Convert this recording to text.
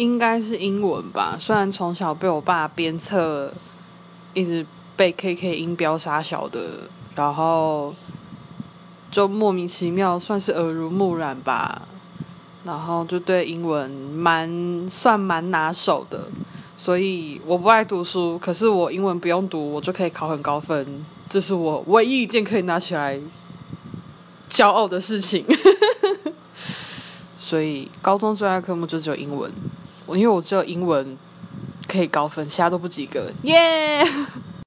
应该是英文吧。虽然从小被我爸鞭策，一直被 KK 音标杀小的，然后就莫名其妙算是耳濡目染吧。然后就对英文蛮算蛮拿手的，所以我不爱读书，可是我英文不用读，我就可以考很高分，这是我唯一一件可以拿起来骄傲的事情。所以高中最爱科目就只有英文，因为我只有英文可以高分，其他都不及格，耶！